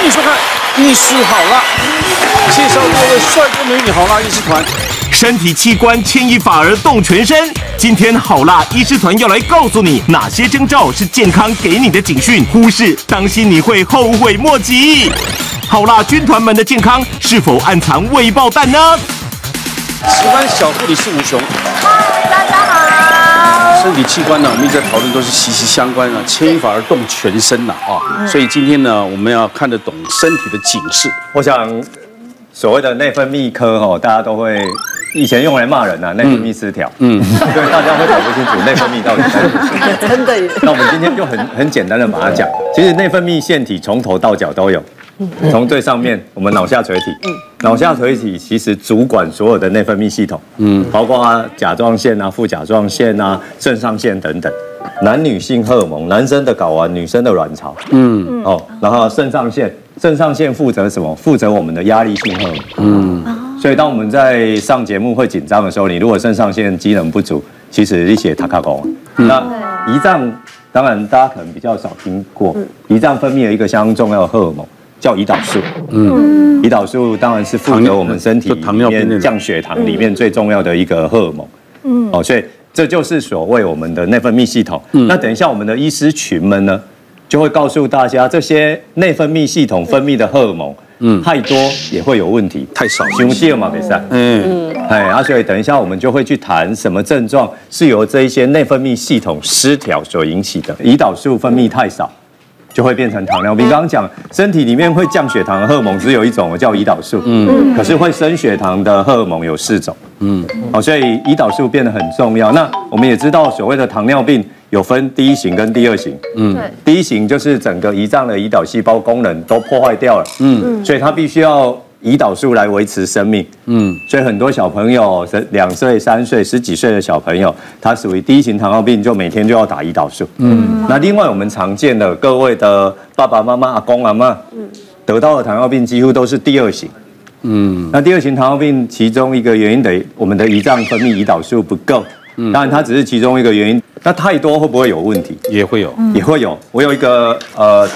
欢迎收看《医师好辣》，介绍各位帅哥美女好辣医师团，身体器官牵一发而动全身。今天好辣医师团要来告诉你哪些征兆是健康给你的警讯，忽视当心你会后悔莫及。好辣军团们的健康是否暗藏未爆弹呢？喜欢小护理是无雄。身体器官呢，我们一直在讨论都是息息相关啊，牵一发而动全身呐啊。所以今天呢，我们要看得懂身体的警示。我想，所谓的内分泌科哦，大家都会以前用来骂人呐，内分泌失调。嗯，对，大家会搞不清楚内分泌到底在哪里。真的。那我们今天就很很简单的把它讲，其实内分泌腺体从头到脚都有。从最上面，我们脑下垂体，脑下垂体其实主管所有的内分泌系统，嗯，包括啊甲状腺啊、副甲状腺啊、肾上腺等等，男女性荷尔蒙，男生的睾丸，女生的卵巢，嗯，哦，然后肾上腺，肾上腺负责什么？负责我们的压力性荷尔蒙，嗯，所以当我们在上节目会紧张的时候，你如果肾上腺机能不足，其实一些塔卡功，那胰脏当然大家可能比较少听过，胰脏分泌了一个相当重要的荷尔蒙。叫胰岛素，嗯，胰岛素当然是负责我们身体里面降血糖里面最重要的一个荷尔蒙，嗯，哦，所以这就是所谓我们的内分泌系统。那等一下我们的医师群们呢，就会告诉大家这些内分泌系统分泌的荷尔蒙，嗯，太多也会有问题，太少。休息了嘛，比赛，嗯，哎，啊，所以等一下我们就会去谈什么症状是由这一些内分泌系统失调所引起的，胰岛素分泌太少。就会变成糖尿病。刚刚讲，身体里面会降血糖的荷尔蒙只有一种，叫胰岛素。嗯，可是会升血糖的荷尔蒙有四种。嗯，好，所以胰岛素变得很重要。那我们也知道，所谓的糖尿病有分第一型跟第二型。嗯，第一型就是整个胰脏的胰岛细胞功能都破坏掉了。嗯，所以它必须要。胰岛素来维持生命，嗯，所以很多小朋友，两岁、三岁、十几岁的小朋友，他属于第一型糖尿病，就每天就要打胰岛素，嗯。那另外我们常见的各位的爸爸妈妈、阿公阿妈，嗯，得到的糖尿病几乎都是第二型，嗯。那第二型糖尿病其中一个原因的，我们的胰脏分泌胰岛素不够，嗯，当然它只是其中一个原因。那太多会不会有问题？也会有，也会有。我有一个呃。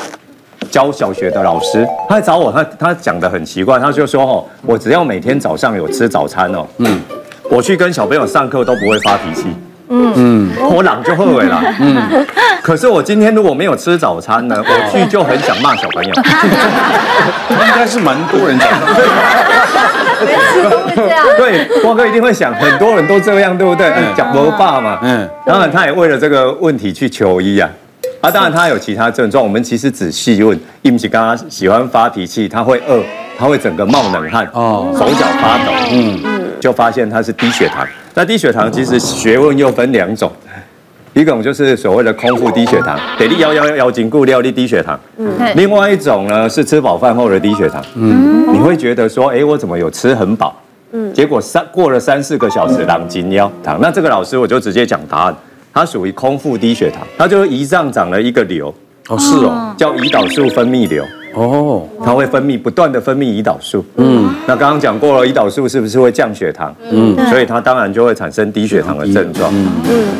教小学的老师，他来找我，他他讲的很奇怪，他就说哦，我只要每天早上有吃早餐哦，嗯，我去跟小朋友上课都不会发脾气，嗯。嗯，我懒就后悔了，嗯，可是我今天如果没有吃早餐呢，我去就很想骂小朋友，应该是蛮多人这样，对，光哥一定会想，很多人都这样，对不对？讲不爸嘛，嗯，当然他也为了这个问题去求医啊。啊，当然他有其他症状，我们其实仔细问，伊不是刚刚喜欢发脾气，他会饿，他会整个冒冷汗，哦，手脚发抖，嗯，就发现他是低血糖。那低血糖其实学问又分两种，一种就是所谓的空腹低血糖，得力幺幺幺紧固料力低血糖，嗯，另外一种呢是吃饱饭后的低血糖，嗯，你会觉得说，哎，我怎么有吃很饱，嗯，结果三过了三四个小时，狼金腰糖，那这个老师我就直接讲答案。它属于空腹低血糖，它就是胰脏长了一个瘤，哦，是哦，叫胰岛素分泌瘤。哦，它会分泌，不断的分泌胰岛素。嗯，那刚刚讲过了，胰岛素是不是会降血糖？嗯，所以它当然就会产生低血糖的症状。嗯，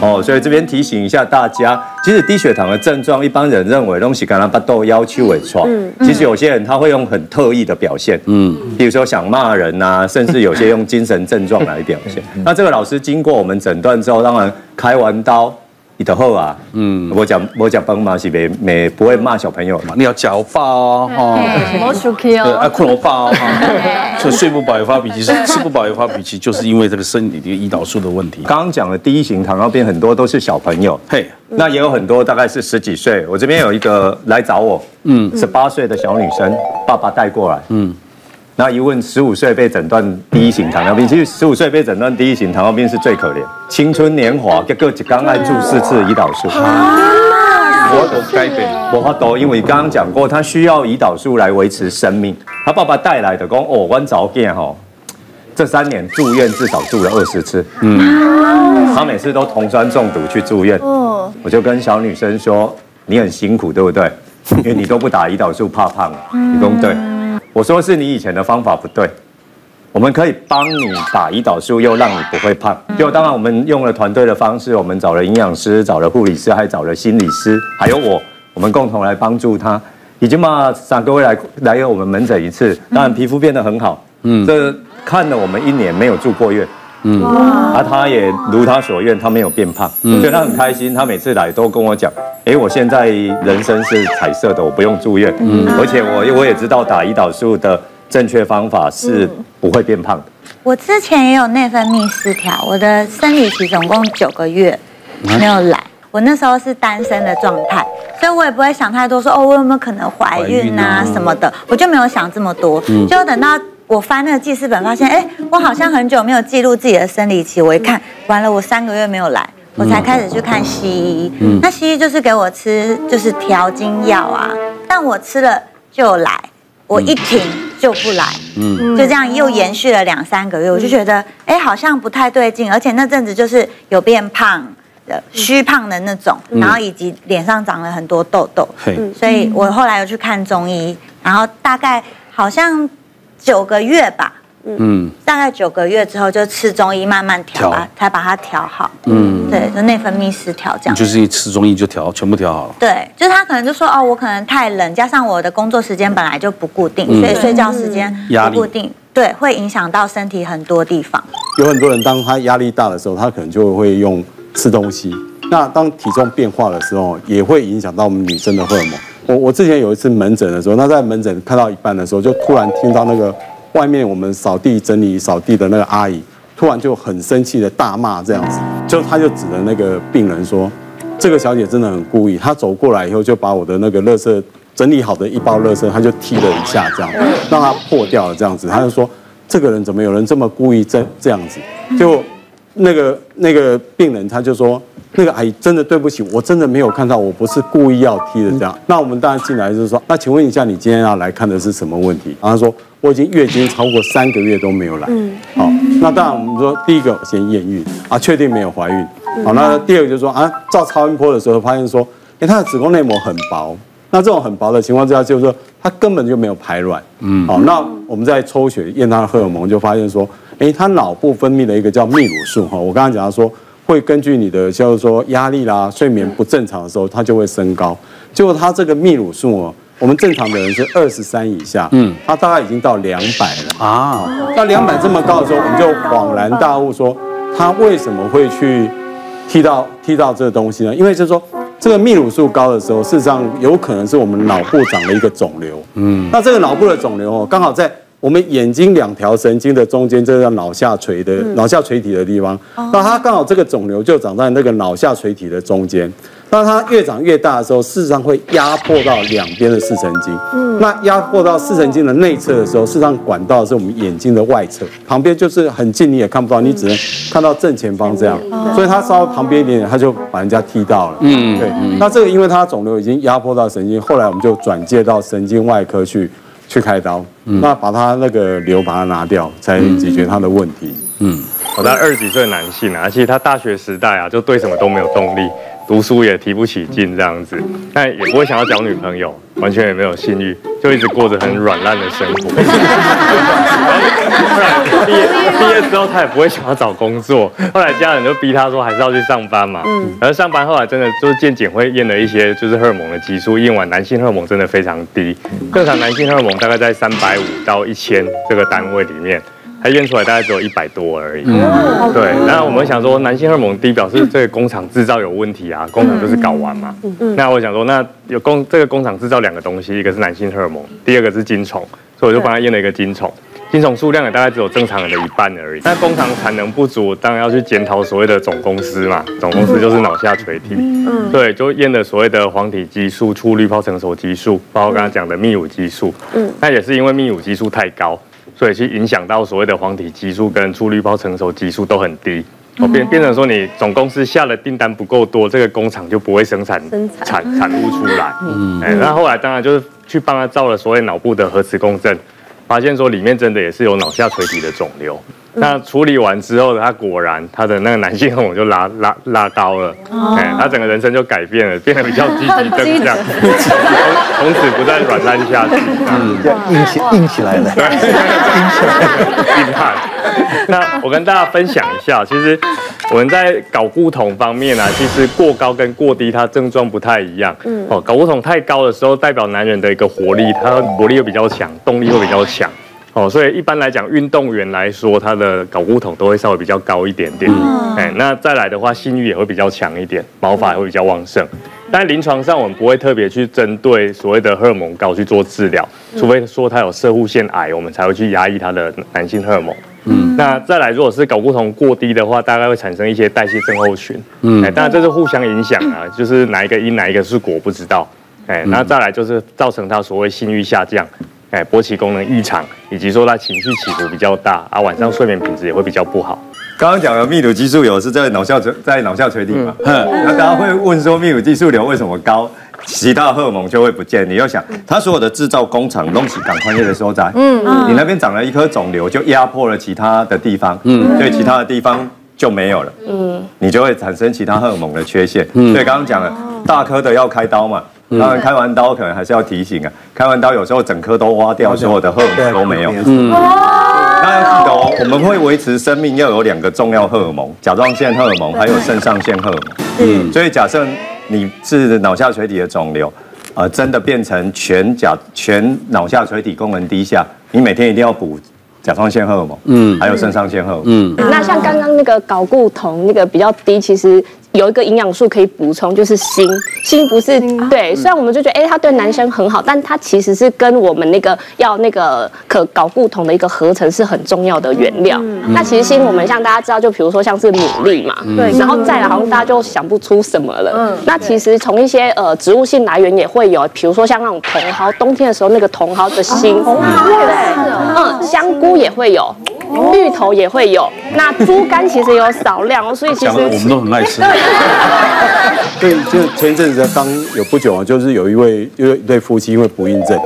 哦，所以这边提醒一下大家，其实低血糖的症状，一般人认为东西跟他巴豆要求伪创。嗯，其实有些人他会用很特异的表现。嗯，比如说想骂人呐，甚至有些用精神症状来表现。那这个老师经过我们诊断之后，当然开完刀。你的后啊，嗯，我讲我讲帮忙是没没不会骂小朋友嘛，你要脚发哦，哦，莫生气哦，啊，困我发哦，所以睡不饱也发脾气，吃 不饱也发脾气，就是因为这个身体的胰岛素的问题。刚刚讲的第一型糖尿病很多都是小朋友，嘿，那也有很多大概是十几岁。我这边有一个来找我，嗯，十八岁的小女生，爸爸带过来，嗯。那一问，十五岁被诊断第一型糖尿病，其实十五岁被诊断第一型糖尿病是最可怜，青春年华，结果一刚爱注四次胰岛素。我都改变，我发抖，因为刚刚讲过，他需要胰岛素来维持生命。他爸爸带来的讲哦，我早见哈，这三年住院至少住了二十次，嗯，他每次都酮酸中毒去住院。我就跟小女生说，你很辛苦，对不对？因为你都不打胰岛素，怕胖，你说对。我说是你以前的方法不对，我们可以帮你打胰岛素，又让你不会胖。就当然我们用了团队的方式，我们找了营养师，找了护理师，还找了心理师，还有我，我们共同来帮助他。已经嘛三个月来来我们门诊一次，当然皮肤变得很好，嗯，这看了我们一年没有住过院，嗯，啊，他也如他所愿，他没有变胖，嗯，所以他很开心，他每次来都跟我讲，哎，我现在人生是彩色的，我不用住院，嗯，而且我我也知道打胰岛素的正确方法是不会变胖的。我之前也有内分泌失调，我的生理期总共九个月没有来。我那时候是单身的状态，所以我也不会想太多说，说哦，我有没有可能怀孕啊什么的，我就没有想这么多。就等到我翻那个记事本，发现哎，我好像很久没有记录自己的生理期。我一看，完了，我三个月没有来，我才开始去看西医。嗯那西医就是给我吃就是调经药啊，但我吃了就来，我一停就不来，嗯就这样又延续了两三个月，我就觉得哎，好像不太对劲，而且那阵子就是有变胖。的虚胖的那种，然后以及脸上长了很多痘痘，嗯、所以我后来又去看中医，然后大概好像九个月吧，嗯，大概九个月之后就吃中医慢慢调吧，才把它调好，嗯，对，就内分泌失调这样，就是一吃中医就调，全部调好了，对，就是他可能就说哦，我可能太冷，加上我的工作时间本来就不固定，嗯、所以睡觉时间不固定，对，会影响到身体很多地方。有很多人当他压力大的时候，他可能就会用。吃东西，那当体重变化的时候，也会影响到我们女生的荷尔蒙。我我之前有一次门诊的时候，那在门诊看到一半的时候，就突然听到那个外面我们扫地整理扫地的那个阿姨，突然就很生气的大骂这样子，就他就指着那个病人说，这个小姐真的很故意，她走过来以后就把我的那个垃圾整理好的一包垃圾，她就踢了一下这样，让它破掉了这样子，他就说这个人怎么有人这么故意这这样子，就。那个那个病人他就说，那个阿姨真的对不起，我真的没有看到，我不是故意要踢的这样。那我们当然进来就是说，那请问一下，你今天要来看的是什么问题？然后他说我已经月经超过三个月都没有来。嗯，好，那当然我们说第一个先验孕啊，确定没有怀孕。好，那第二个就是说啊，照超音波的时候发现说，哎，她的子宫内膜很薄。那这种很薄的情况之下，就是说她根本就没有排卵。嗯，好，那我们在抽血验她的荷尔蒙，就发现说。哎，她脑部分泌了一个叫泌乳素哈，我刚刚讲到说，会根据你的就是说压力啦、睡眠不正常的时候，它就会升高。结果它这个泌乳素哦，我们正常的人是二十三以下，嗯，他大概已经到两百了啊。到两百这么高的时候，我们就恍然大悟说，它为什么会去踢到踢到这个东西呢？因为就是说，这个泌乳素高的时候，事实上有可能是我们脑部长了一个肿瘤，嗯，那这个脑部的肿瘤哦，刚好在。我们眼睛两条神经的中间，这个叫脑下垂的脑下垂体的地方，那它刚好这个肿瘤就长在那个脑下垂体的中间。那它越长越大的时候，事实上会压迫到两边的视神经。嗯，那压迫到视神经的内侧的时候，事实上管道是我们眼睛的外侧，旁边就是很近你也看不到，你只能看到正前方这样。所以它稍微旁边一点点，它就把人家踢到了。嗯，对。那这个因为它肿瘤已经压迫到神经，后来我们就转介到神经外科去。去开刀，那把他那个瘤把它拿掉，才解决他的问题。嗯，我在二十几岁男性啊，其实他大学时代啊，就对什么都没有动力。读书也提不起劲，这样子，但也不会想要交女朋友，完全也没有性欲，就一直过着很软烂的生活。后来毕业毕业之后，他也不会想要找工作。后来家人就逼他说，还是要去上班嘛。嗯。而上班后来真的就是健检会验了一些，就是荷尔蒙的激素，验完男性荷尔蒙真的非常低，正常男性荷尔蒙大概在三百五到一千这个单位里面。它验出来大概只有一百多而已。嗯，对。那我们想说，男性荷尔蒙低表示这个工厂制造有问题啊，工厂就是搞完嘛。嗯。那我想说，那有工这个工厂制造两个东西，一个是男性荷尔蒙，第二个是精虫，所以我就帮他验了一个精虫，精虫数量也大概只有正常人的一半而已。那工厂产能不足，当然要去检讨所谓的总公司嘛，总公司就是脑下垂体。嗯。对，就验了所谓的黄体激素、促滤泡成熟激素，包括刚刚讲的泌乳激素。嗯。那也是因为泌乳激素太高。所以去影响到所谓的黄体激素跟促滤泡成熟激素都很低，哦变变成说你总公司下的订单不够多，这个工厂就不会生产产产物出来。嗯，哎，那后来当然就是去帮他照了所谓脑部的核磁共振，发现说里面真的也是有脑下垂体的肿瘤。那处理完之后，他果然他的那个男性荷尔蒙就拉拉拉高了，哎，他整个人生就改变了，变得比较积极 正向，从从此不再软烂下去，嗯，硬起硬起来了，对，硬起来了，硬汉。那我跟大家分享一下，其实我们在睾固酮方面啊，其实过高跟过低它症状不太一样。嗯，哦，睾固酮太高的时候，代表男人的一个活力，他活力又比较强，动力会比较强。哦，所以一般来讲，运动员来说，他的睾固酮都会稍微比较高一点点。嗯，哎，那再来的话，性欲也会比较强一点，毛发也会比较旺盛。但临床上我们不会特别去针对所谓的荷尔蒙高去做治疗，除非说他有射护腺癌，我们才会去压抑他的男性荷尔蒙。嗯，那再来，如果是睾固酮过低的话，大概会产生一些代谢症候群。嗯，哎，当然这是互相影响啊，就是哪一个因哪一个是果不知道。哎，那再来就是造成他所谓性欲下降。哎，勃起功能异常，以及说他情绪起伏比较大啊，晚上睡眠品质也会比较不好。刚刚讲的泌乳激素瘤是在脑下垂，在脑下垂体嘛？嗯，那大家会问说，泌乳激素瘤为什么高，其他荷尔蒙就会不见？你要想，它所有的制造工厂东西赶快业的所在，嗯，你那边长了一颗肿瘤，就压迫了其他的地方，嗯，所以其他的地方就没有了，嗯，你就会产生其他荷尔蒙的缺陷。嗯，所以刚刚讲了，大颗的要开刀嘛。当然，开完刀可能还是要提醒啊。开完刀有时候整颗都挖掉，所有的荷尔蒙都没有。嗯，大家要记得哦，我们会维持生命要有两个重要荷尔蒙：甲状腺荷尔蒙还有肾上腺荷尔蒙。嗯，所以假设你是脑下垂体的肿瘤，呃，真的变成全甲全脑下垂体功能低下，你每天一定要补甲状腺荷尔蒙，嗯，还有肾上腺荷尔蒙。嗯，那像刚刚那个睾固酮那个比较低，其实。有一个营养素可以补充，就是锌。锌不是对，虽然我们就觉得，哎，它对男生很好，但它其实是跟我们那个要那个可睾固酮的一个合成是很重要的原料。那其实锌，我们像大家知道，就比如说像是牡蛎嘛，对，然后再来好像大家就想不出什么了。嗯，那其实从一些呃植物性来源也会有，比如说像那种茼蒿，冬天的时候那个茼蒿的锌，对？嗯，香菇也会有。芋头也会有，那猪肝其实有少量，所以其实我们都很爱吃。对，就前一阵子刚有不久啊，就是有一位有一对夫妻因为不孕症，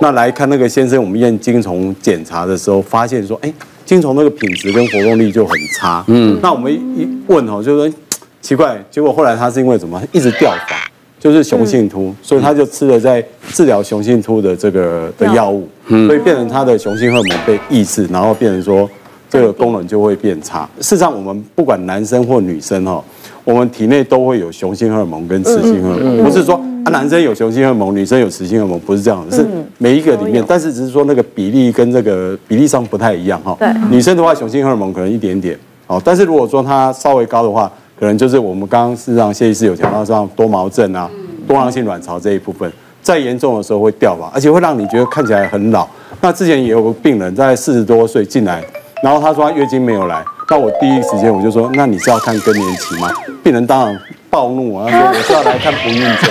那来看那个先生，我们验精虫检查的时候，发现说，哎，精虫那个品质跟活动力就很差。嗯，那我们一问哦，就说奇怪，结果后来他是因为什么，一直掉发。就是雄性秃，嗯、所以他就吃了在治疗雄性秃的这个的药物，嗯、所以变成他的雄性荷尔蒙被抑制，然后变成说这个功能就会变差。事实上，我们不管男生或女生哈，我们体内都会有雄性荷尔蒙跟雌性荷尔蒙，不是说啊男生有雄性荷尔蒙，女生有雌性荷尔蒙，不是这样的，是每一个里面，但是只是说那个比例跟这个比例上不太一样哈。对，女生的话雄性荷尔蒙可能一点点，哦，但是如果说它稍微高的话。可能就是我们刚刚事实上谢医师有讲到像多毛症啊、多囊性卵巢这一部分，再严重的时候会掉发，而且会让你觉得看起来很老。那之前也有个病人在四十多岁进来，然后他说他月经没有来，那我第一时间我就说，那你是要看更年期吗？病人当然暴怒啊，他 说我是要来看不孕症，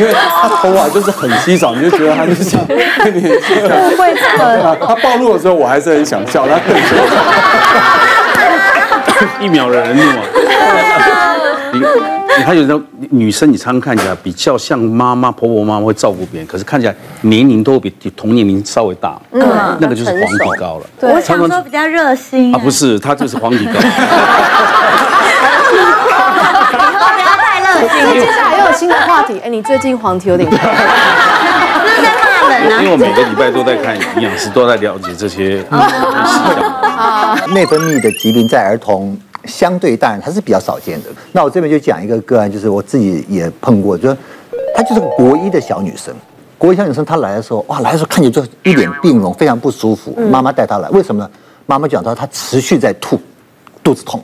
因为他头发就是很稀少，你就觉得他就是 更年期。不会的。他暴怒的时候我还是很想笑，他更 一秒的人怒啊。你你还有那女生，你常常看起来比较像妈妈、婆婆妈妈会照顾别人，可是看起来年龄都比同年龄稍微大，嗯，那个就是黄体高了。对，我想说比较热心啊，不是，他就是黄体高。不要太热心。接下来又有新的话题，哎，你最近黄体有点高，因为我每个礼拜都在看营养师，都在了解这些内分泌的疾病在儿童。相对当然它是比较少见的。那我这边就讲一个个案，就是我自己也碰过，就是她就是个国一的小女生，国一小女生她来的时候，哇，来的时候看起来就一脸病容，非常不舒服。妈妈带她来，为什么呢？妈妈讲到她持续在吐，肚子痛。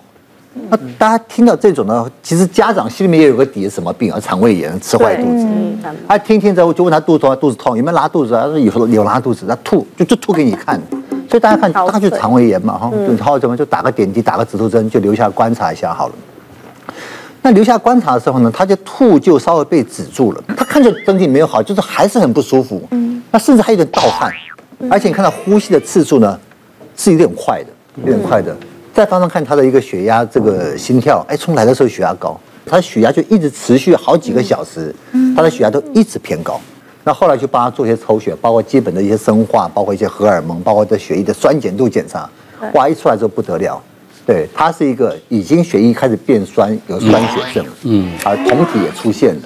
那大家听到这种呢，其实家长心里面也有个底，是什么病啊？肠胃炎，吃坏肚子。他听听之后就问他肚子痛，肚子痛有没有拉肚子啊？她说有有拉肚子，他吐就就吐给你看。所以大家看，大概就肠胃炎嘛，哈，然后怎么就打个点滴，打个止吐针，就留下观察一下好了。那留下观察的时候呢，他就吐就稍微被止住了，他看着身体没有好，就是还是很不舒服。嗯，那甚至还有点盗汗，而且你看到呼吸的次数呢是有点快的，有点快的。再放上看他的一个血压，这个心跳，哎，从来的时候血压高，他的血压就一直持续好几个小时，他的血压都一直偏高。那后来就帮他做一些抽血，包括基本的一些生化，包括一些荷尔蒙，包括这血液的酸碱度检查，哇，一出来之后不得了，对，他是一个已经血液开始变酸，有酸血症，嗯，而酮体也出现了。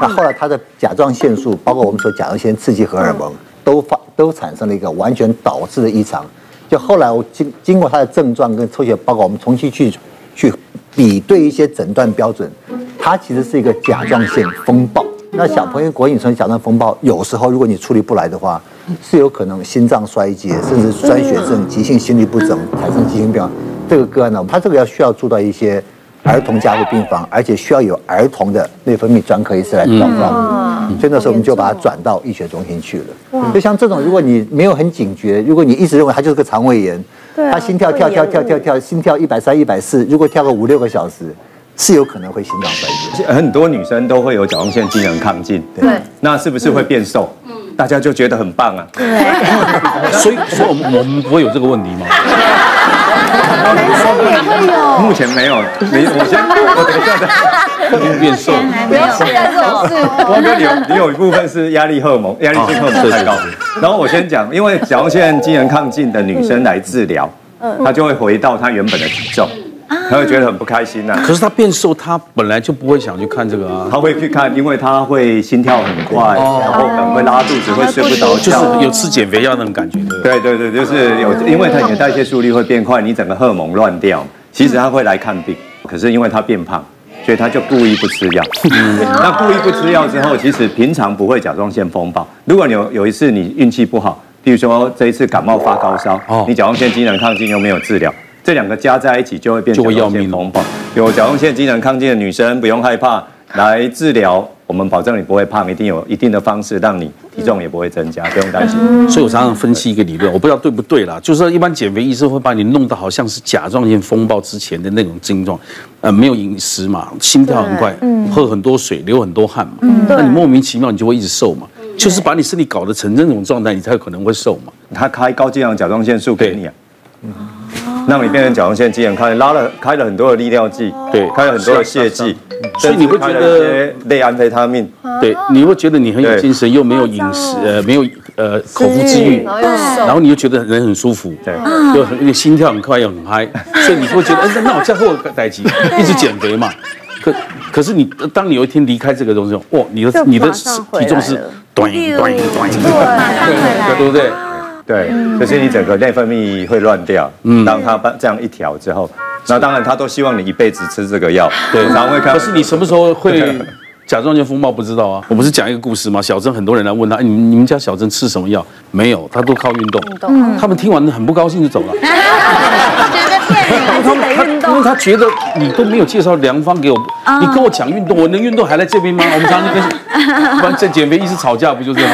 那后来他的甲状腺素，包括我们说甲状腺刺激荷尔蒙，都发都产生了一个完全导致的异常。就后来我经经过他的症状跟抽血报告，我们重新去去比对一些诊断标准，它其实是一个甲状腺风暴。那小朋友果你成甲状腺风暴，有时候如果你处理不来的话，是有可能心脏衰竭，甚至酸血症、急性心律不整，产生急性病。这个个案呢，他这个要需要住到一些儿童加护病房，而且需要有儿童的内分泌专科医师来照顾。所以那时候我们就把它转到医学中心去了。就像这种，如果你没有很警觉，如果你一直认为他就是个肠胃炎，他心跳跳跳跳跳跳，心跳一百三、一百四，如果跳个五六个小时，是有可能会心脏衰竭。很多女生都会有甲状腺机能亢进，对，那是不是会变瘦？嗯，大家就觉得很棒啊。对，所以所以我们我们不会有这个问题吗？男生也会有，目前没有，没，我先，我等一下再变瘦，没有现在这种事。我跟你有，你有一部分是压力荷尔蒙，压力性荷尔蒙太高。然后我先讲，因为甲状腺机能亢进的女生来治疗，她就会回到她原本的体重。他会觉得很不开心呐、啊。可是他变瘦，他本来就不会想去看这个啊。他会去看，因为他会心跳很快，哦、然后可能会拉肚子，会睡不着觉，就是有吃减肥药那种感觉。对对对，就是有，因为他你的代谢速率会变快，你整个荷尔蒙乱掉。其实他会来看病，可是因为他变胖，所以他就故意不吃药。那故意不吃药之后，其实平常不会甲状腺风暴。如果你有有一次你运气不好，比如说这一次感冒发高烧，你甲状腺机能亢进又没有治疗。这两个加在一起就会变成甲状腺风暴。有甲状腺机能亢进的女生不用害怕，来治疗，我们保证你不会胖，一定有一定的方式让你体重也不会增加，不用担心。所以我常常分析一个理论，我不知道对不对啦，就是说一般减肥医生会把你弄得好像是甲状腺风暴之前的那种症状，呃，没有饮食嘛，心跳很快，喝很多水，流很多汗嘛，那你莫名其妙你就会一直瘦嘛，就是把你身体搞得成这种状态，你才有可能会瘦嘛。他开高剂量甲状腺素给你啊。让你变成甲状腺机能亢，拉了开了很多的利尿剂，对，开了很多的泻剂，所以你会觉得类安非他命，对，你会觉得你很有精神，又没有饮食，呃，没有呃口腹之欲，然后你又觉得人很舒服，对，又很心跳很快又很嗨，所以你会觉得，哎，那我这样会代谢，一直减肥嘛。可可是你当你有一天离开这个东西，哇，你的你的体重是短短短，对，对不对？对，就是你整个内分泌会乱掉。嗯，当他这样一调之后，那当然他都希望你一辈子吃这个药。对，然后会看。可是你什么时候会甲状腺风暴？不知道啊。我不是讲一个故事吗？小珍很多人来问他，你你们家小珍吃什么药？没有，他都靠运动。运动。他们听完很不高兴就走了。觉得骗人 还是得运动？因为他觉得你都没有介绍良方给我，你跟我讲运动，我能运动还来这边吗？我们常常跟不然在减肥一直吵架不就这样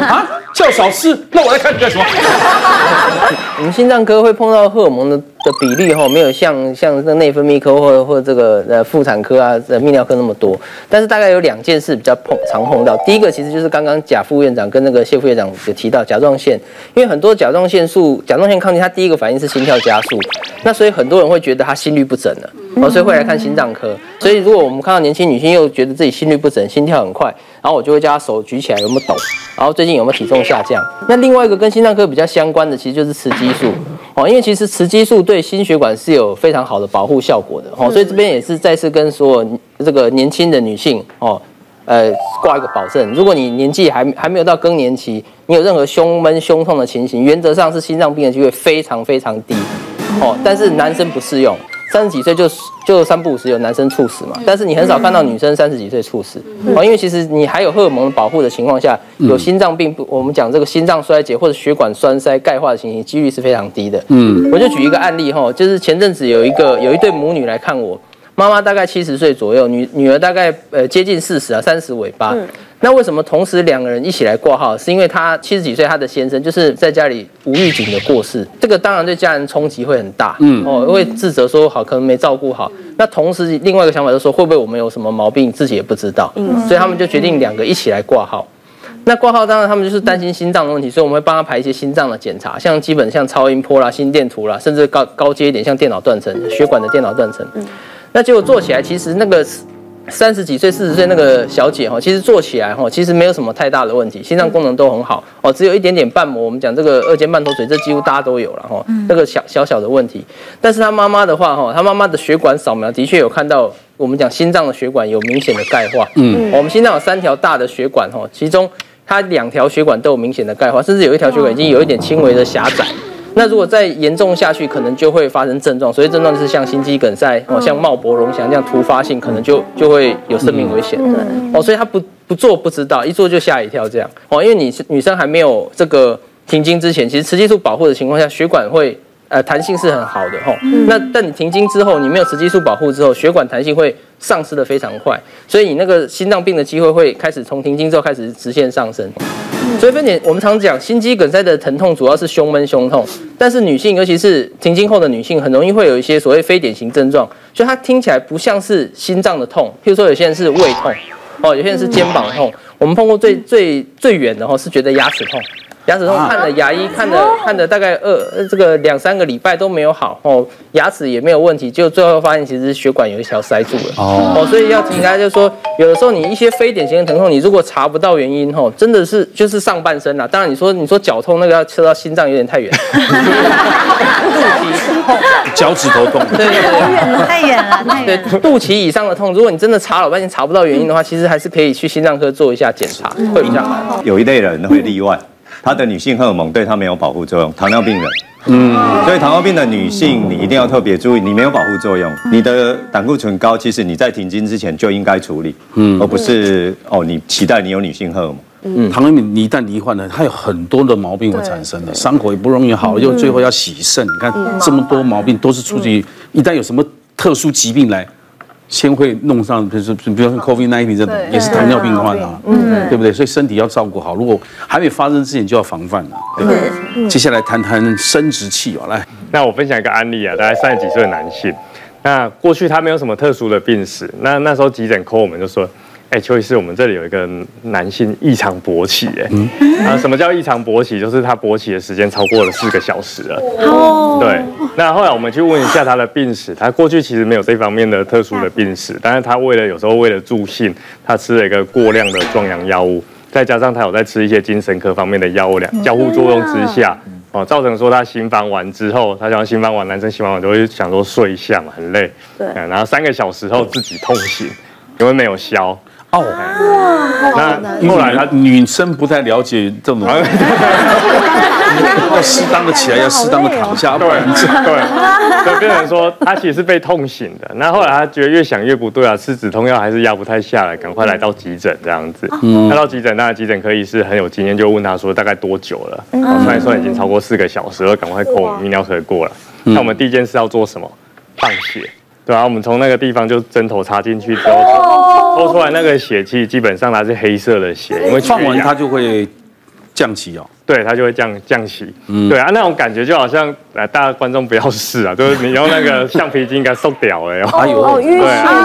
吗？啊？叫少吃，那我来看你干什么？我们心脏科会碰到荷尔蒙的的比例哈，没有像像那内分泌科或者或者这个呃妇产科啊、泌尿科那么多。但是大概有两件事比较碰常碰到。第一个其实就是刚刚贾副院长跟那个谢副院长有提到甲状腺，因为很多甲状腺素、甲状腺亢进，它第一个反应是心跳加速，那所以很多人会觉得他心律不整了，哦，所以会来看心脏科。所以如果我们看到年轻女性又觉得自己心率不整、心跳很快，然后我就会叫他手举起来有没有抖，然后最近有没有体重下降。那另外一个跟心脏科比较相关的，其实就是雌激素。哦，因为其实雌激素对心血管是有非常好的保护效果的哦，所以这边也是再次跟所有这个年轻的女性哦，呃挂一个保证，如果你年纪还还没有到更年期，你有任何胸闷、胸痛的情形，原则上是心脏病的机会非常非常低。哦，但是男生不适用。三十几岁就就三不五时有男生猝死嘛，但是你很少看到女生三十几岁猝死，哦，因为其实你还有荷尔蒙保护的情况下，有心脏病，我们讲这个心脏衰竭或者血管栓塞、钙化的情形，几率是非常低的。嗯，我就举一个案例哈，就是前阵子有一个有一对母女来看我，妈妈大概七十岁左右，女女儿大概呃接近四十啊，三十尾巴。那为什么同时两个人一起来挂号？是因为她七十几岁，她的先生就是在家里无预警的过世，这个当然对家人冲击会很大，嗯，哦，会自责说好可能没照顾好。那同时另外一个想法就是说，会不会我们有什么毛病自己也不知道，嗯，所以他们就决定两个一起来挂号。那挂号当然他们就是担心心脏的问题，所以我们会帮他排一些心脏的检查，像基本像超音波啦、心电图啦，甚至高高阶一点像电脑断层、血管的电脑断层。那结果做起来其实那个。三十几岁、四十岁那个小姐哈，其实做起来哈，其实没有什么太大的问题，心脏功能都很好哦，只有一点点瓣膜，我们讲这个二尖瓣脱垂，这几乎大家都有了哈，那个小小小的问题。但是她妈妈的话哈，她妈妈的血管扫描的确有看到，我们讲心脏的血管有明显的钙化。嗯，我们心脏有三条大的血管哈，其中它两条血管都有明显的钙化，甚至有一条血管已经有一点轻微的狭窄。那如果再严重下去，可能就会发生症状，所以症状就是像心肌梗塞哦，像脉搏隆响这样突发性，可能就就会有生命危险。对哦，所以他不不做不知道，一做就吓一跳这样哦，因为你女生还没有这个停经之前，其实雌激素保护的情况下，血管会。呃，弹性是很好的吼，嗯、那但你停经之后，你没有雌激素保护之后，血管弹性会丧失的非常快，所以你那个心脏病的机会会开始从停经之后开始直线上升。嗯、所以分解，我们常讲心肌梗塞的疼痛主要是胸闷、胸痛，但是女性，尤其是停经后的女性，很容易会有一些所谓非典型症状，就它听起来不像是心脏的痛，譬如说有些人是胃痛，哦，有些人是肩膀痛，嗯、我们碰过最最最远的吼是觉得牙齿痛。牙齿痛，看了牙医，看了看了大概二这个两三个礼拜都没有好哦，牙齿也没有问题，就最后发现其实血管有一条塞住了哦，所以要提醒大家就是说，有的时候你一些非典型的疼痛，你如果查不到原因吼，真的是就是上半身啦。当然你说你说脚痛那个要切到心脏有点太远，肚脐痛，脚趾头痛，对对对，太远了太远了，对肚脐以上的痛，如果你真的查老半天查不到原因的话，其实还是可以去心脏科做一下检查，会比较好。有一类人会例外。她的女性荷尔蒙对她没有保护作用，糖尿病人，嗯，所以糖尿病的女性你一定要特别注意，你没有保护作用，你的胆固醇高，其实你在停经之前就应该处理，嗯，而不是哦，你期待你有女性荷尔蒙，嗯，糖尿病你一旦罹患了，它有很多的毛病会产生的，伤口也不容易好，又最后要洗肾，你看这么多毛病都是出自于一旦有什么特殊疾病来。先会弄上，比如说，比如说 COVID nineteen 这种，也是糖尿病患啊，嗯，对。不对？所以身体要照顾好，如果还没发生之前就要防范了，对不对？接下来谈谈生殖器哦，来，那我分享一个案例啊，大概三十几岁的男性，那过去他没有什么特殊的病史，那那时候急诊 call 我们就说。哎，邱医师，我们这里有一个男性异常勃起，哎，啊，什么叫异常勃起？就是他勃起的时间超过了四个小时了。哦，对。那后来我们去问一下他的病史，他过去其实没有这方面的特殊的病史，但是他为了有时候为了助兴，他吃了一个过量的壮阳药物，再加上他有在吃一些精神科方面的药物，两交互作用之下，哦，造成说他心房完之后，他想要行房完，男生行房完就会想说睡一下嘛，很累，对，然后三个小时后自己痛醒，因为没有消。哦，哇，那后来他女生不太了解这种，要适当的起来，要适当的躺下，对对，对，变成说他其实是被痛醒的。那后来他觉得越想越不对啊，吃止痛药还是压不太下来，赶快来到急诊这样子。嗯，来到急诊，那急诊科医师很有经验，就问他说大概多久了？哦，虽然说已经超过四个小时了，赶快 call 泌尿科过来。那我们第一件事要做什么？放血。对啊，我们从那个地方就针头插进去之后，抽出来那个血气，基本上它是黑色的血，因为放完它就会降气哦。对，它就会降降息。嗯，对啊，那种感觉就好像，来，大家观众不要试啊，就是你用那个橡皮筋给它收掉了哟。哎呦，对啊，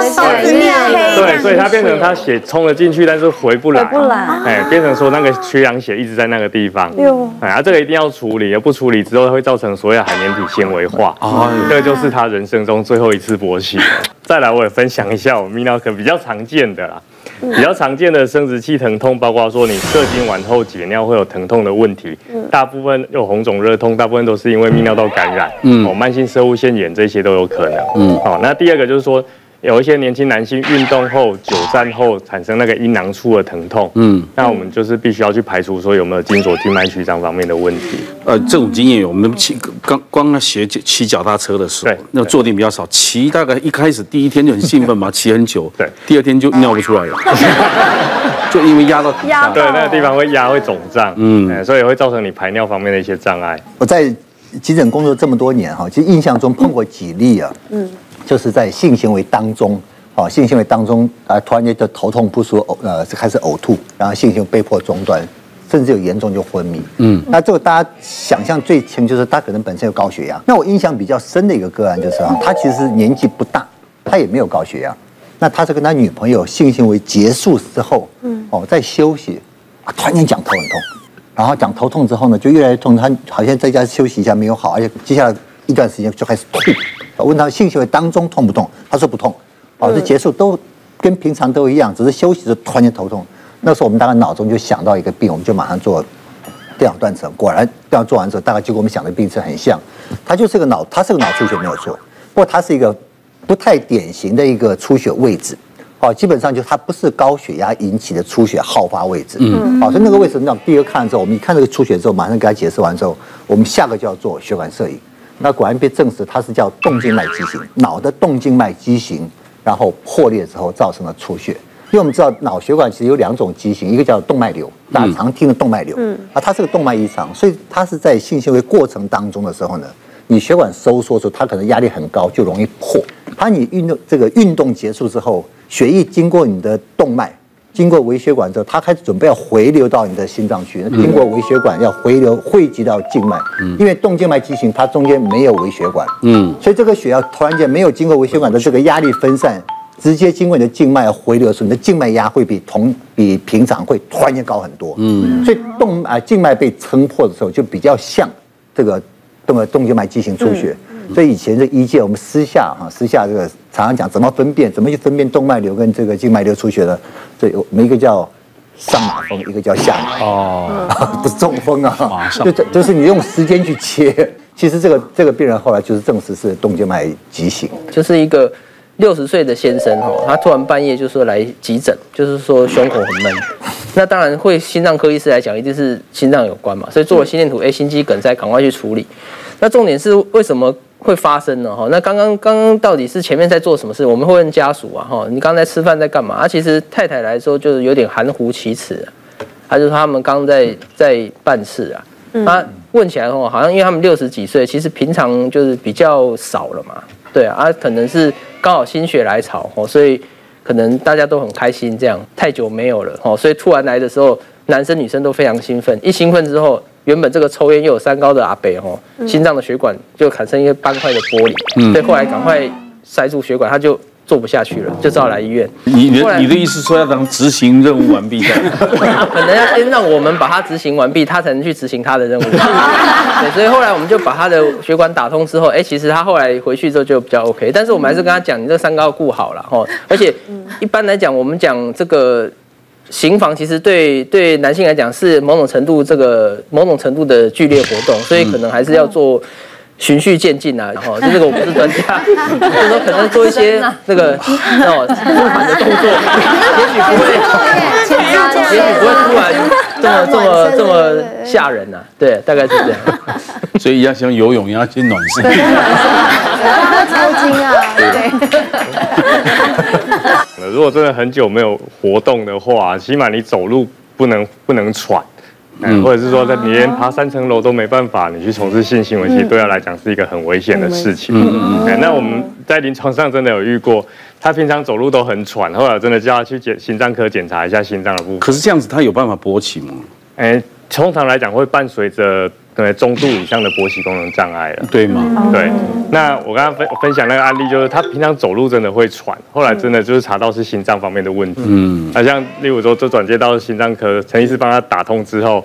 对，所以它变成它血冲了进去，但是回不来。回不来。哎，变成说那个缺氧血一直在那个地方。哟。哎，啊，这个一定要处理，而不处理之后会造成所有海绵体纤维化。啊，这个就是他人生中最后一次勃起。再来，我也分享一下我泌尿科比较常见的啦。比较常见的生殖器疼痛，包括说你射精完后解尿会有疼痛的问题，大部分有红肿热痛，大部分都是因为泌尿道感染，嗯，哦，慢性生物腺炎这些都有可能，嗯，好，那第二个就是说。有一些年轻男性运动后、久站后产生那个阴囊处的疼痛，嗯，那我们就是必须要去排除说有没有经络静脉曲张方面的问题。呃，这种经验有，我们骑刚刚学骑脚踏车的时候，对，那坐垫比较少，骑大概一开始第一天就很兴奋嘛，骑很久，对，第二天就尿不出来了，就因为压到压到，对，那个地方会压会肿胀，嗯，所以会造成你排尿方面的一些障碍。我在急诊工作这么多年哈，其实印象中碰过几例啊，嗯。就是在性行为当中，哦，性行为当中啊，突然间就头痛不舒服，呃，开始呕吐，然后性行为被迫中断，甚至有严重就昏迷。嗯，那这个大家想象最轻就是他可能本身有高血压。那我印象比较深的一个个案就是啊，他其实年纪不大，他也没有高血压。那他是跟他女朋友性行为结束之后，嗯，哦，在休息，啊，突然间讲头很痛，然后讲头痛之后呢，就越来越痛，他好像在家休息一下没有好，而且接下来一段时间就开始吐。我问他性行为当中痛不痛？他说不痛，哦，这结束都跟平常都一样，只是休息时突然间头痛。那时候我们大概脑中就想到一个病，我们就马上做电脑断层。果然电脑做完之后，大概就跟我们想的病是很像。他就是个脑，他是个脑出血没有错，不过他是一个不太典型的一个出血位置。哦，基本上就它不是高血压引起的出血好发位置。嗯，好，所以那个位置，那第一个看了之后，我们一看这个出血之后，马上给他解释完之后，我们下个就要做血管摄影。那果然被证实，它是叫动静脉畸形，脑的动静脉畸形，然后破裂之后造成了出血。因为我们知道脑血管其实有两种畸形，一个叫动脉瘤，大家常听的动脉瘤，嗯，啊，它是个动脉异常，所以它是在性行为过程当中的时候呢，你血管收缩的时候，它可能压力很高，就容易破。它你运动这个运动结束之后，血液经过你的动脉。经过微血管之后，它开始准备要回流到你的心脏去。经过微血管要回流汇集到静脉，因为动静脉畸形它中间没有微血管，嗯，所以这个血要突然间没有经过微血管的这个压力分散，直接经过你的静脉回流的时候，你的静脉压会比同比平常会突然间高很多，嗯，所以动啊静脉被撑破的时候就比较像这个动动静脉畸形出血。所以以前这医界我们私下哈，私下这个常常讲怎么分辨，怎么去分辨动脉瘤跟这个静脉瘤出血的，所以我们一个叫上马风，一个叫下马哦，不是中风啊，就这就是你用时间去切，其实这个这个病人后来就是证实是动静脉畸形，就是一个六十岁的先生哈，他突然半夜就说来急诊，就是说胸口很闷，那当然会心脏科医师来讲一定是心脏有关嘛，所以做了心电图，哎，心肌梗塞，赶快去处理，那重点是为什么？会发生的哈，那刚刚刚刚到底是前面在做什么事？我们会问家属啊哈，你刚才吃饭在干嘛？啊，其实太太来说就是有点含糊其辞，他就说他们刚在在办事啊，他问起来的话，好像因为他们六十几岁，其实平常就是比较少了嘛，对啊，啊可能是刚好心血来潮哦，所以可能大家都很开心，这样太久没有了哦，所以突然来的时候，男生女生都非常兴奋，一兴奋之后。原本这个抽烟又有三高的阿北哦，心脏的血管就产生一些斑块的玻璃，嗯，所以后来赶快塞住血管，他就做不下去了，就只好来医院。你的你的意思说要等执行任务完毕再？可能要先让我们把它执行完毕，他才能去执行他的任务。对，所以后来我们就把他的血管打通之后，哎，其实他后来回去之后就比较 OK，但是我们还是跟他讲，你这三高顾好了哦，而且一般来讲，我们讲这个。行房其实对对男性来讲是某种程度这个某种程度的剧烈活动，所以可能还是要做循序渐进啊。然后这个我不是专家，就是说可能做一些 那个哦舒缓的动作，也许不会，也许不会突然这么这么这么吓人呐。对，大概是这样。所以要像游泳一样先暖身。抽筋啊，对。如果真的很久没有活动的话，起码你走路不能不能喘，嗯，或者是说在你连爬三层楼都没办法，你去从事性行为，其实对他来讲是一个很危险的事情。嗯嗯嗯。那我们在临床上真的有遇过，他平常走路都很喘，后来真的叫他去检心脏科检查一下心脏的部分。可是这样子，他有办法勃起吗？哎，通常来讲会伴随着。对，中度以上的勃起功能障碍了，对吗？对。那我刚刚分分享那个案例，就是他平常走路真的会喘，后来真的就是查到是心脏方面的问题。嗯。那像例如说，就转接到心脏科，陈医师帮他打通之后，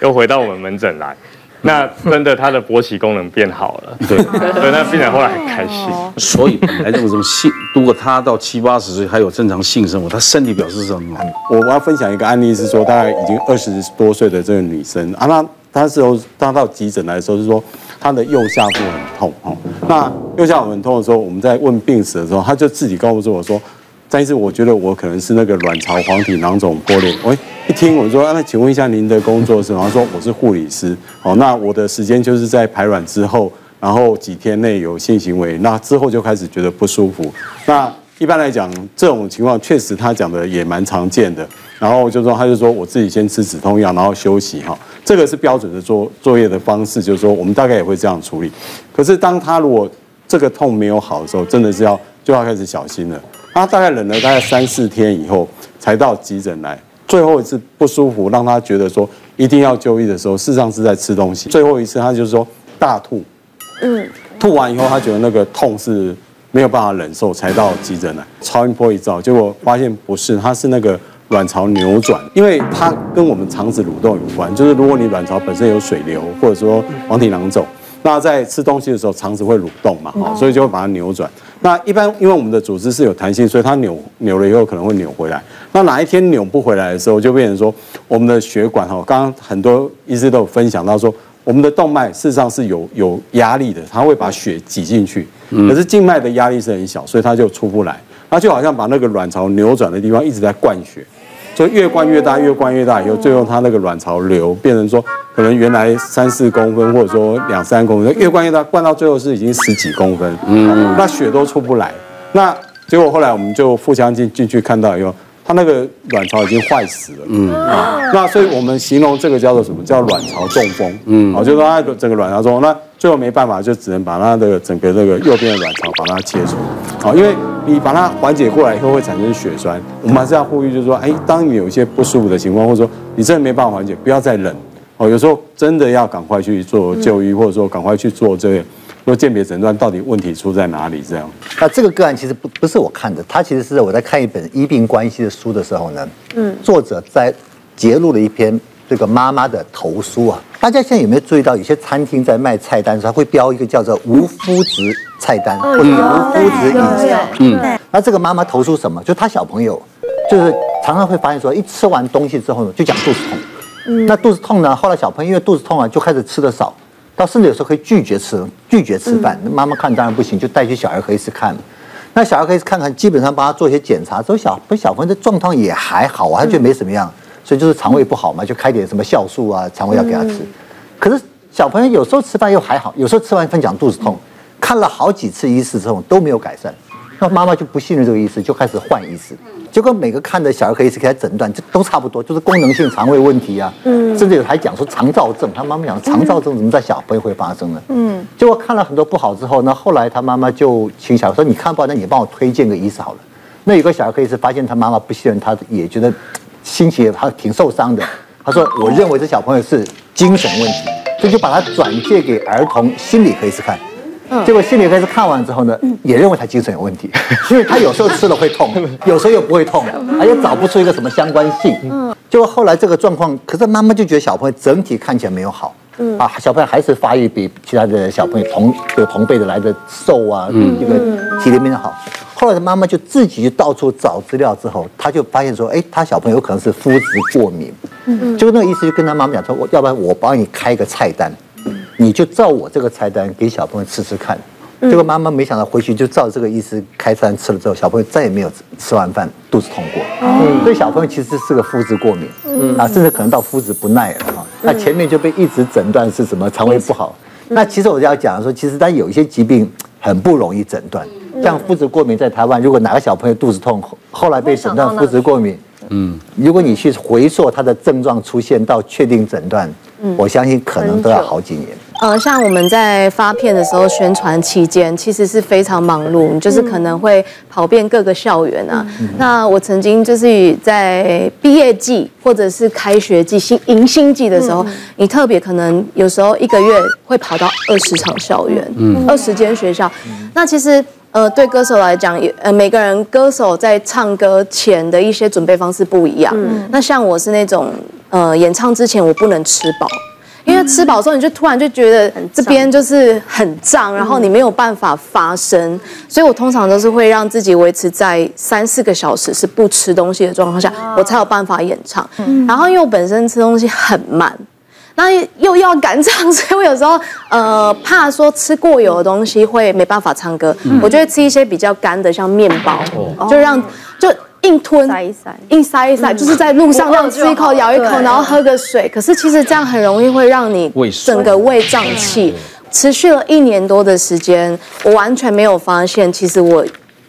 又回到我们门诊来，那真的他的勃起功能变好了。对。所以那病人后来很开心。所以本来这种什么性，如果他到七八十岁还有正常性生活，他身体表示什么？我我要分享一个案例是说，大概已经二十多岁的这个女生啊，那。他时候，他到急诊来的时候是说，他的右下腹很痛哦。那右下腹很痛的时候，我们在问病史的时候，他就自己告诉我说：“但是我觉得我可能是那个卵巢黄体囊肿破裂。”喂，一听我说：“那请问一下您的工作是什么？”他说：“我是护理师。”哦，那我的时间就是在排卵之后，然后几天内有性行为，那之后就开始觉得不舒服。那一般来讲，这种情况确实他讲的也蛮常见的。然后就说，他就说我自己先吃止痛药，然后休息哈。这个是标准的作作业的方式，就是说我们大概也会这样处理。可是当他如果这个痛没有好的时候，真的是要就要开始小心了。他大概忍了大概三四天以后才到急诊来，最后一次不舒服让他觉得说一定要就医的时候，事实上是在吃东西。最后一次他就是说大吐，嗯，吐完以后他觉得那个痛是没有办法忍受，才到急诊来超音波一照，结果发现不是，它是那个。卵巢扭转，因为它跟我们肠子蠕动有关。就是如果你卵巢本身有水流，或者说黄体囊肿，那在吃东西的时候肠子会蠕动嘛，所以就会把它扭转。那一般因为我们的组织是有弹性，所以它扭扭了以后可能会扭回来。那哪一天扭不回来的时候，就变成说我们的血管哈，刚刚很多医师都有分享到说，我们的动脉事实上是有有压力的，它会把血挤进去，可是静脉的压力是很小，所以它就出不来。它就好像把那个卵巢扭转的地方一直在灌血。就越灌越大，越灌越大，以后最后它那个卵巢瘤变成说，可能原来三四公分，或者说两三公分，越灌越大，灌到最后是已经十几公分，嗯，那血都出不来。那结果后来我们就腹腔镜进去看到以后，它那个卵巢已经坏死了，嗯啊，那所以我们形容这个叫做什么？叫卵巢中风，嗯，啊，就是说它整个卵巢中风，那最后没办法，就只能把它的整个那个右边的卵巢把它切除，啊，因为。你把它缓解过来以后会产生血栓，我们还是要呼吁，就是说，哎，当你有一些不舒服的情况，或者说你真的没办法缓解，不要再忍哦。有时候真的要赶快去做就医，或者说赶快去做这个做鉴别诊断，到底问题出在哪里？这样。那这个个案其实不不是我看的，他其实是我在看一本医病关系的书的时候呢，嗯，作者在揭露了一篇这个妈妈的投诉啊。大家现在有没有注意到，有些餐厅在卖菜单的时候，会标一个叫做无麸质菜单或者无麸质饮食？嗯，那这个妈妈投诉什么？就她小朋友，就是常常会发现说，一吃完东西之后呢，就讲肚子痛。嗯，那肚子痛呢，后来小朋友因为肚子痛啊，就开始吃的少，到甚至有时候可以拒绝吃，拒绝吃饭。妈妈看当然不行，就带去小儿科医师看。那小儿科医师看看，基本上帮他做一些检查之后，小不小朋友的状况也还好啊，他觉得没什么样。所以就是肠胃不好嘛，就开点什么酵素啊，肠胃药给他吃。可是小朋友有时候吃饭又还好，有时候吃完饭讲肚子痛，看了好几次医师之后都没有改善，那妈妈就不信任这个医师，就开始换医师。结果每个看的小儿科医师给他诊断，这都差不多，就是功能性肠胃问题啊。嗯。甚至有还讲说肠躁症，他妈妈讲肠躁症怎么在小朋友会发生呢？嗯。结果看了很多不好之后，那后来他妈妈就请小孩说：“你看不好，那你帮我推荐个医师好了。”那有个小儿科医师发现他妈妈不信任他，也觉得。心情也他挺受伤的，他说：“我认为这小朋友是精神问题，所以就把他转介给儿童心理科医师看。结果心理科医师看完之后呢，也认为他精神有问题，因为他有时候吃了会痛，有时候又不会痛，而且找不出一个什么相关性。结果后来这个状况，可是妈妈就觉得小朋友整体看起来没有好，啊，小朋友还是发育比其他的小朋友同有同辈的来的瘦啊，这个体力没那么好。”后来他妈妈就自己到处找资料，之后他就发现说，哎，他小朋友有可能是麸质过敏。嗯，就那个意思，就跟他妈妈讲说，我要不然我帮你开个菜单，你就照我这个菜单给小朋友吃吃看。结果妈妈没想到回去就照这个意思开餐吃了之后，小朋友再也没有吃完饭肚子痛过。嗯，所以小朋友其实是个麸质过敏，嗯啊，甚至可能到麸质不耐了哈。那前面就被一直诊断是什么肠胃不好。那其实我要讲说，其实他有一些疾病很不容易诊断。像麸质过敏，在台湾，如果哪个小朋友肚子痛，后来被诊断麸质过敏，嗯，如果你去回溯他的症状出现到确定诊断，嗯，我相信可能都要好几年。呃，像我们在发片的时候，宣传期间其实是非常忙碌，就是可能会跑遍各个校园啊。嗯、那我曾经就是在毕业季或者是开学季、新迎新季的时候，嗯、你特别可能有时候一个月会跑到二十场校园，嗯，二十间学校。嗯、那其实。呃，对歌手来讲，也呃，每个人歌手在唱歌前的一些准备方式不一样。嗯，那像我是那种，呃，演唱之前我不能吃饱，因为吃饱之后你就突然就觉得这边就是很胀，然后你没有办法发声，所以我通常都是会让自己维持在三四个小时是不吃东西的状况下，我才有办法演唱。然后因为我本身吃东西很慢。那又要赶场，所以我有时候呃怕说吃过油的东西会没办法唱歌，嗯、我就会吃一些比较干的，像面包，哦、就让就硬吞，塞一塞，硬塞一塞，嗯、就是在路上这样吃一口咬一口，然后喝个水。可是其实这样很容易会让你整个胃胀气，持续了一年多的时间，我完全没有发现，其实我。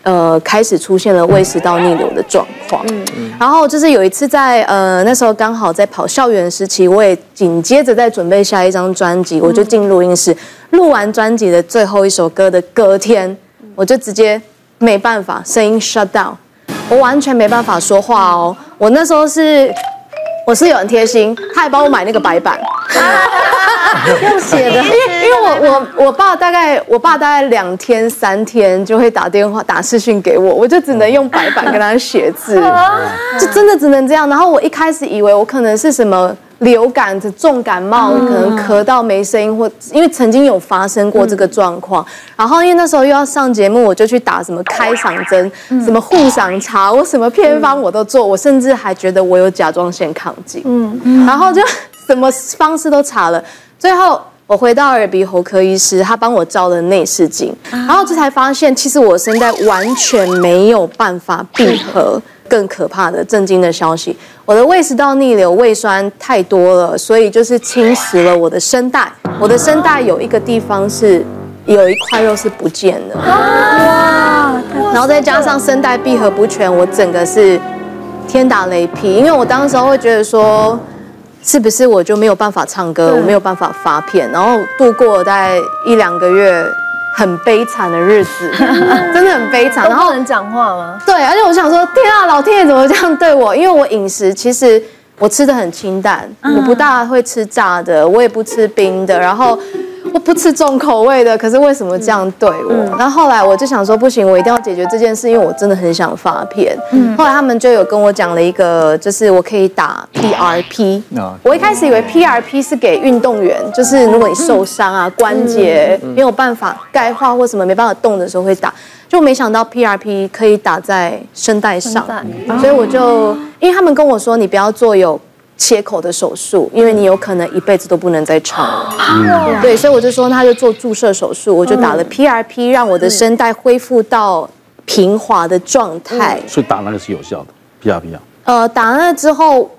呃，开始出现了胃食道逆流的状况。嗯，然后就是有一次在呃那时候刚好在跑校园时期，我也紧接着在准备下一张专辑，我就进录音室。录完专辑的最后一首歌的隔天，我就直接没办法，声音 shut down，我完全没办法说话哦。我那时候是我室友很贴心，他还帮我买那个白板。用写的，因为因为我我我爸大概我爸大概两天三天就会打电话打视讯给我，我就只能用白板跟他写字，就真的只能这样。然后我一开始以为我可能是什么流感的重感冒，可能咳到没声音，或因为曾经有发生过这个状况。然后因为那时候又要上节目，我就去打什么开嗓针，什么护嗓茶，我什么偏方我都做，我甚至还觉得我有甲状腺亢进，嗯，然后就什么方式都查了。最后我回到耳鼻喉科医师，他帮我照了内视镜，然后这才发现，其实我声带完全没有办法闭合。更可怕的震惊的消息，我的胃食道逆流，胃酸太多了，所以就是侵蚀了我的声带。我的声带有一个地方是有一块肉是不见了，哇！然后再加上声带闭合不全，我整个是天打雷劈。因为我当时会觉得说，是不是我就没有办法唱歌，我没有办法发片，然后度过了大概一两个月。很悲惨的日子，真的很悲惨。然后能讲话吗？对，而且我想说，天啊，老天爷怎么这样对我？因为我饮食其实我吃的很清淡，我不大会吃炸的，我也不吃冰的，然后。我不吃重口味的，可是为什么这样对我？然后后来我就想说，不行，我一定要解决这件事，因为我真的很想发片。后来他们就有跟我讲了一个，就是我可以打 PRP。我一开始以为 PRP 是给运动员，就是如果你受伤啊，关节没有办法钙化或什么没办法动的时候会打，就没想到 PRP 可以打在声带上，所以我就因为他们跟我说，你不要做有。切口的手术，因为你有可能一辈子都不能再唱了。嗯、对，所以我就说，他就做注射手术，我就打了 PRP，让我的声带恢复到平滑的状态。所以打那个是有效的，PRP 啊。呃，打了之后，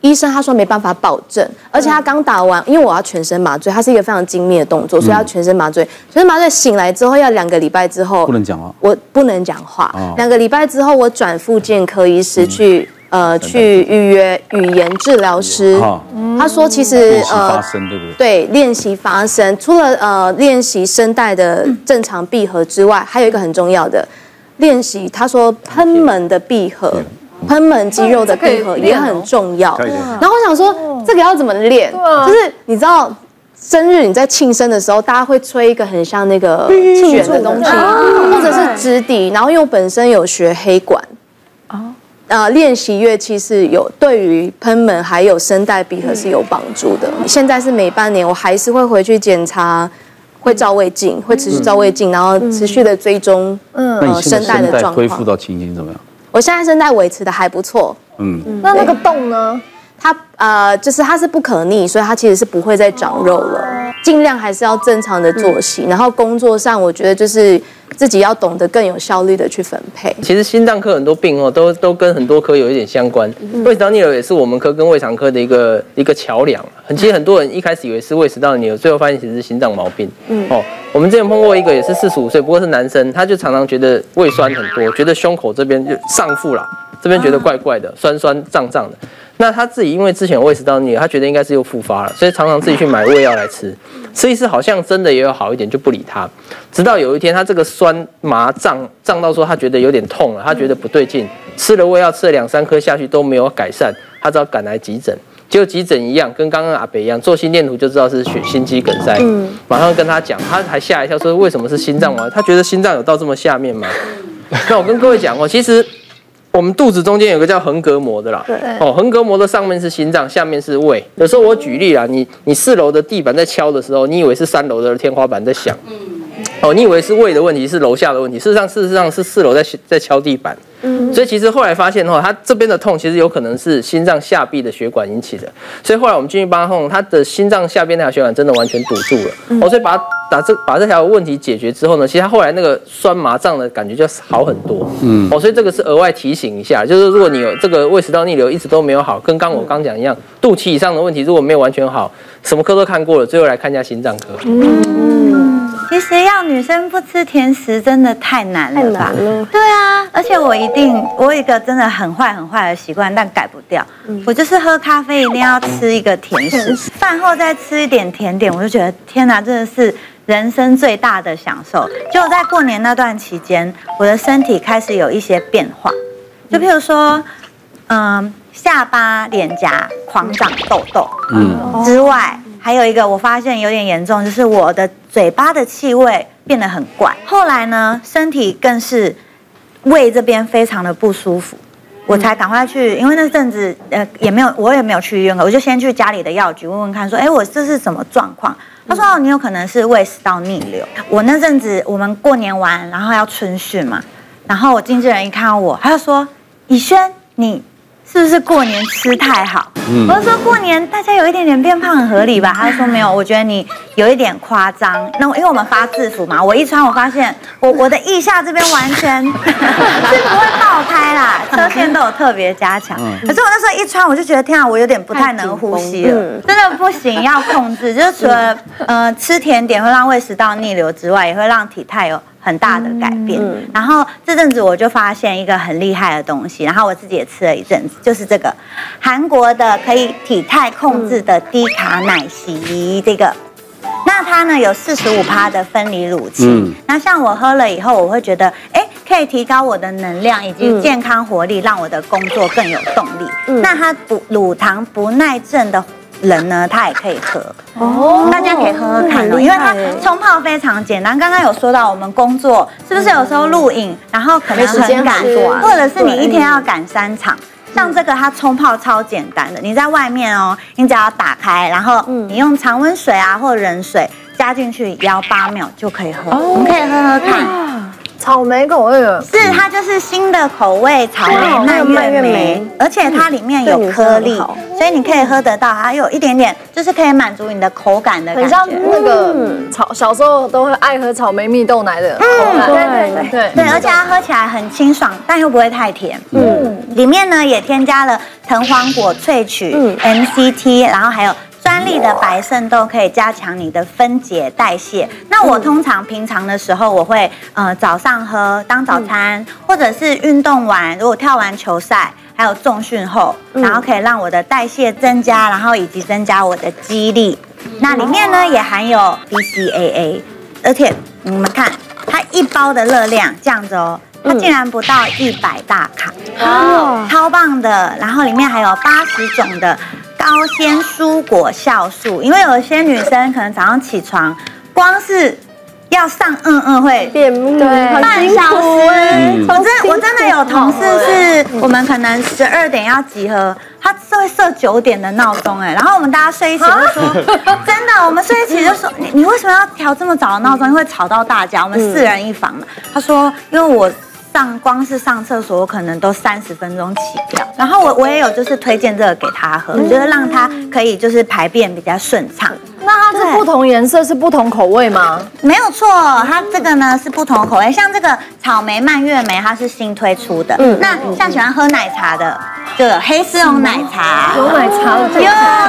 医生他说没办法保证，而且他刚打完，因为我要全身麻醉，他是一个非常精密的动作，所以要全身麻醉。全身麻醉醒来之后要两个礼拜之后不能讲话，我不能讲话。两个礼拜之后，我转复健科医师去。呃，去预约语言治疗师。他说，其实呃，对，练习发声，除了呃练习声带的正常闭合之外，还有一个很重要的练习。他说，喷门的闭合，喷门肌肉的闭合也很重要。然后我想说，这个要怎么练？就是你知道，生日你在庆生的时候，大家会吹一个很像那个卷的东西，或者是直笛。然后因为我本身有学黑管。呃，练习乐器是有对于喷门还有声带闭合是有帮助的。现在是每半年我还是会回去检查，会照胃镜，会持续照胃镜，然后持续的追踪嗯声带的状况。恢复到情形怎么样？我现在声带维持的还不错。嗯，那那个洞呢？它呃，就是它是不可逆，所以它其实是不会再长肉了。尽量还是要正常的作息，然后工作上我觉得就是。自己要懂得更有效率的去分配。其实心脏科很多病哦，都都跟很多科有一点相关。胃食道逆流也是我们科跟胃肠科的一个一个桥梁。很其实很多人一开始以为是胃食道逆流，最后发现其实是心脏毛病。嗯哦，我们之前碰过一个也是四十五岁，不过是男生，他就常常觉得胃酸很多，觉得胸口这边就上腹啦，这边觉得怪怪的，酸酸胀胀的。那他自己因为之前有胃食道逆流，他觉得应该是又复发了，所以常常自己去买胃药来吃。吃一次好像真的也有好一点，就不理他。直到有一天，他这个酸麻胀胀到说他觉得有点痛了，他觉得不对劲，吃了胃药，吃了两三颗下去都没有改善，他只好赶来急诊。结果急诊一样，跟刚刚阿北一样，做心电图就知道是血心肌梗塞。嗯，马上跟他讲，他还吓一跳，说为什么是心脏啊？他觉得心脏有到这么下面吗？那我跟各位讲哦，其实。我们肚子中间有个叫横膈膜的啦，对，哦，横膈膜的上面是心脏，下面是胃。有时候我举例啊，你你四楼的地板在敲的时候，你以为是三楼的天花板在响，哦，你以为是胃的问题，是楼下的问题，事实上事实上是四楼在在敲地板。所以其实后来发现的话，他这边的痛其实有可能是心脏下壁的血管引起的。所以后来我们进去帮他碰，他的心脏下边那条血管真的完全堵住了。哦，所以把他把这把这条问题解决之后呢，其实他后来那个酸麻胀的感觉就好很多。嗯，哦，所以这个是额外提醒一下，就是如果你有这个胃食道逆流一直都没有好，跟刚我刚讲一样，肚脐以上的问题如果没有完全好，什么科都看过了，最后来看一下心脏科。嗯。其实要女生不吃甜食真的太难了吧？太难了。对啊，而且我一定，我有一个真的很坏很坏的习惯，但改不掉。我就是喝咖啡一定要吃一个甜食，饭后再吃一点甜点，我就觉得天哪，真的是人生最大的享受。就在过年那段期间，我的身体开始有一些变化，就譬如说，嗯，下巴、脸颊狂长痘痘，嗯，之外。还有一个，我发现有点严重，就是我的嘴巴的气味变得很怪。后来呢，身体更是胃这边非常的不舒服，我才赶快去，因为那阵子呃也没有，我也没有去医院，我就先去家里的药局问问看，说，哎，我这是什么状况？他说，哦，你有可能是胃食道逆流。我那阵子我们过年完，然后要春训嘛，然后我经纪人一看到我，他就说，以轩，你是不是过年吃太好？我就说过年大家有一点点变胖很合理吧？他就说没有，我觉得你有一点夸张。那因为我们发制服嘛，我一穿我发现我我的腋下这边完全 是不会爆开啦，车线都有特别加强。可是我那时候一穿，我就觉得天啊，我有点不太能呼吸了，真的不行，要控制。就是除了呃吃甜点会让胃食道逆流之外，也会让体态有。很大的改变，嗯、然后这阵子我就发现一个很厉害的东西，然后我自己也吃了一阵子，就是这个韩国的可以体态控制的低卡奶昔，这个，那它呢有四十五趴的分离乳清，嗯、那像我喝了以后，我会觉得，哎，可以提高我的能量以及健康活力，让我的工作更有动力。嗯、那它不乳糖不耐症的。人呢，他也可以喝。哦，大家可以喝喝看哦，因为它冲泡非常简单。刚刚有说到我们工作是不是有时候录影，然后可能很赶，或者是你一天要赶三场，像这个它冲泡超简单的，你在外面哦，你只要打开，然后你用常温水啊或冷水加进去，摇八秒就可以喝，我们可以喝喝看。草莓口味的，是它就是新的口味，草莓蔓越莓，而且它里面有颗粒，所以你可以喝得到，还有一点点，就是可以满足你的口感的感觉。很像那个草，小时候都会爱喝草莓蜜豆奶的口感。对对对对，而且它喝起来很清爽，但又不会太甜。嗯，里面呢也添加了藤黄果萃取，MCT，然后还有。专利的白肾豆可以加强你的分解代谢。那我通常平常的时候，我会呃早上喝当早餐，或者是运动完，如果跳完球赛，还有重训后，然后可以让我的代谢增加，然后以及增加我的肌力。那里面呢也含有 BCAA，而且你们看它一包的热量这样子哦，它竟然不到一百大卡，哦，超棒的。然后里面还有八十种的。高纤蔬果酵素，因为有些女生可能早上起床，光是要上嗯嗯会变对半小时。我真我真的有同事是，我们可能十二点要集合，他是会设九点的闹钟哎，然后我们大家睡一起就说，真的，我们睡一起就说，你你为什么要调这么早的闹钟？因为吵到大家，我们四人一房嘛。他说，因为我。上光是上厕所，我可能都三十分钟起掉。然后我我也有就是推荐这个给他喝，就是让他可以就是排便比较顺畅。那它是不同颜色是不同口味吗？没有错，它这个呢是不同口味。像这个草莓蔓越莓，它是新推出的。嗯，那像喜欢喝奶茶的，就有黑丝绒奶茶，有奶茶，有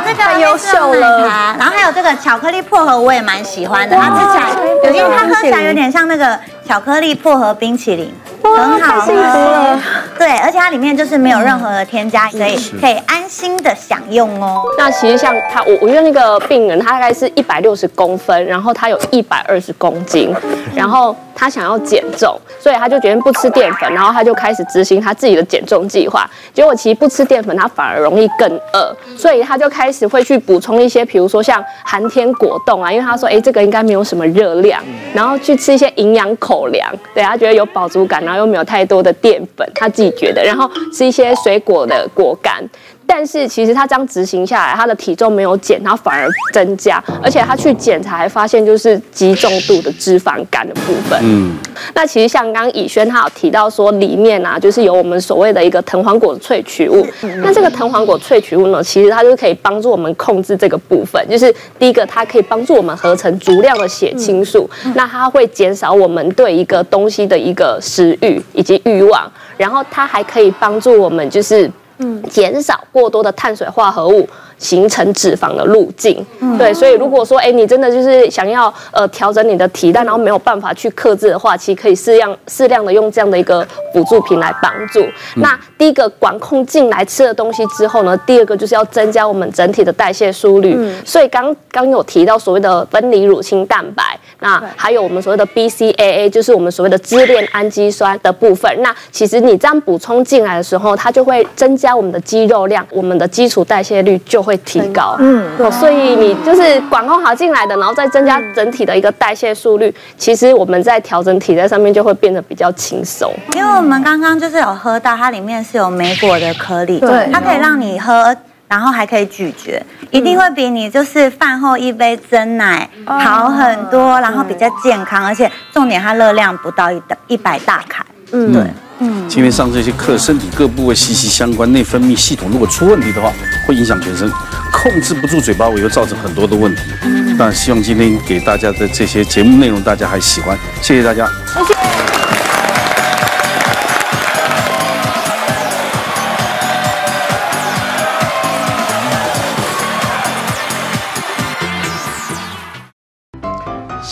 这个太优秀了。然后还有这个巧克力薄荷，我也蛮喜欢的。它吃起来，因为它喝起来有点像那个巧克力薄荷冰淇淋。很好喝，对，而且它里面就是没有任何的添加，所以可以安心的享用哦。那其实像他，我我觉得那个病人，他大概是一百六十公分，然后他有一百二十公斤，然后他想要减重，所以他就决定不吃淀粉，然后他就开始执行他自己的减重计划。结果其实不吃淀粉，他反而容易更饿，所以他就开始会去补充一些，比如说像寒天果冻啊，因为他说，哎，这个应该没有什么热量，然后去吃一些营养口粮，对，他觉得有饱足感，然后又没有太多的淀粉，他自己觉得，然后是一些水果的果干。但是其实他这样执行下来，他的体重没有减，他反而增加，而且他去检查还发现就是极重度的脂肪肝的部分。嗯，那其实像刚刚以轩他有提到说，里面啊就是有我们所谓的一个藤黄果萃取物。那这个藤黄果萃取物呢，其实它就可以帮助我们控制这个部分，就是第一个它可以帮助我们合成足量的血清素，那它会减少我们对一个东西的一个食欲以及欲望，然后它还可以帮助我们就是。嗯，减少过多的碳水化合物。形成脂肪的路径，对，所以如果说，哎，你真的就是想要呃调整你的体态，然后没有办法去克制的话，其实可以适量适量的用这样的一个辅助品来帮助。那第一个管控进来吃的东西之后呢，第二个就是要增加我们整体的代谢速率。所以刚刚有提到所谓的分离乳清蛋白，那还有我们所谓的 BCAA，就是我们所谓的支链氨基酸的部分。那其实你这样补充进来的时候，它就会增加我们的肌肉量，我们的基础代谢率就会提高，嗯，所以你就是管控好进来的，然后再增加整体的一个代谢速率，其实我们在调整体在上面就会变得比较轻松。因为我们刚刚就是有喝到，它里面是有莓果的颗粒，对，它可以让你喝，然后还可以咀嚼，一定会比你就是饭后一杯真奶好很多，然后比较健康，而且重点它热量不到一一百大卡，嗯，对。嗯，今天上这些课，身体各部位息息相关，内分泌系统如果出问题的话，会影响全身，控制不住嘴巴，我又造成很多的问题。那希望今天给大家的这些节目内容，大家还喜欢，谢谢大家。谢谢。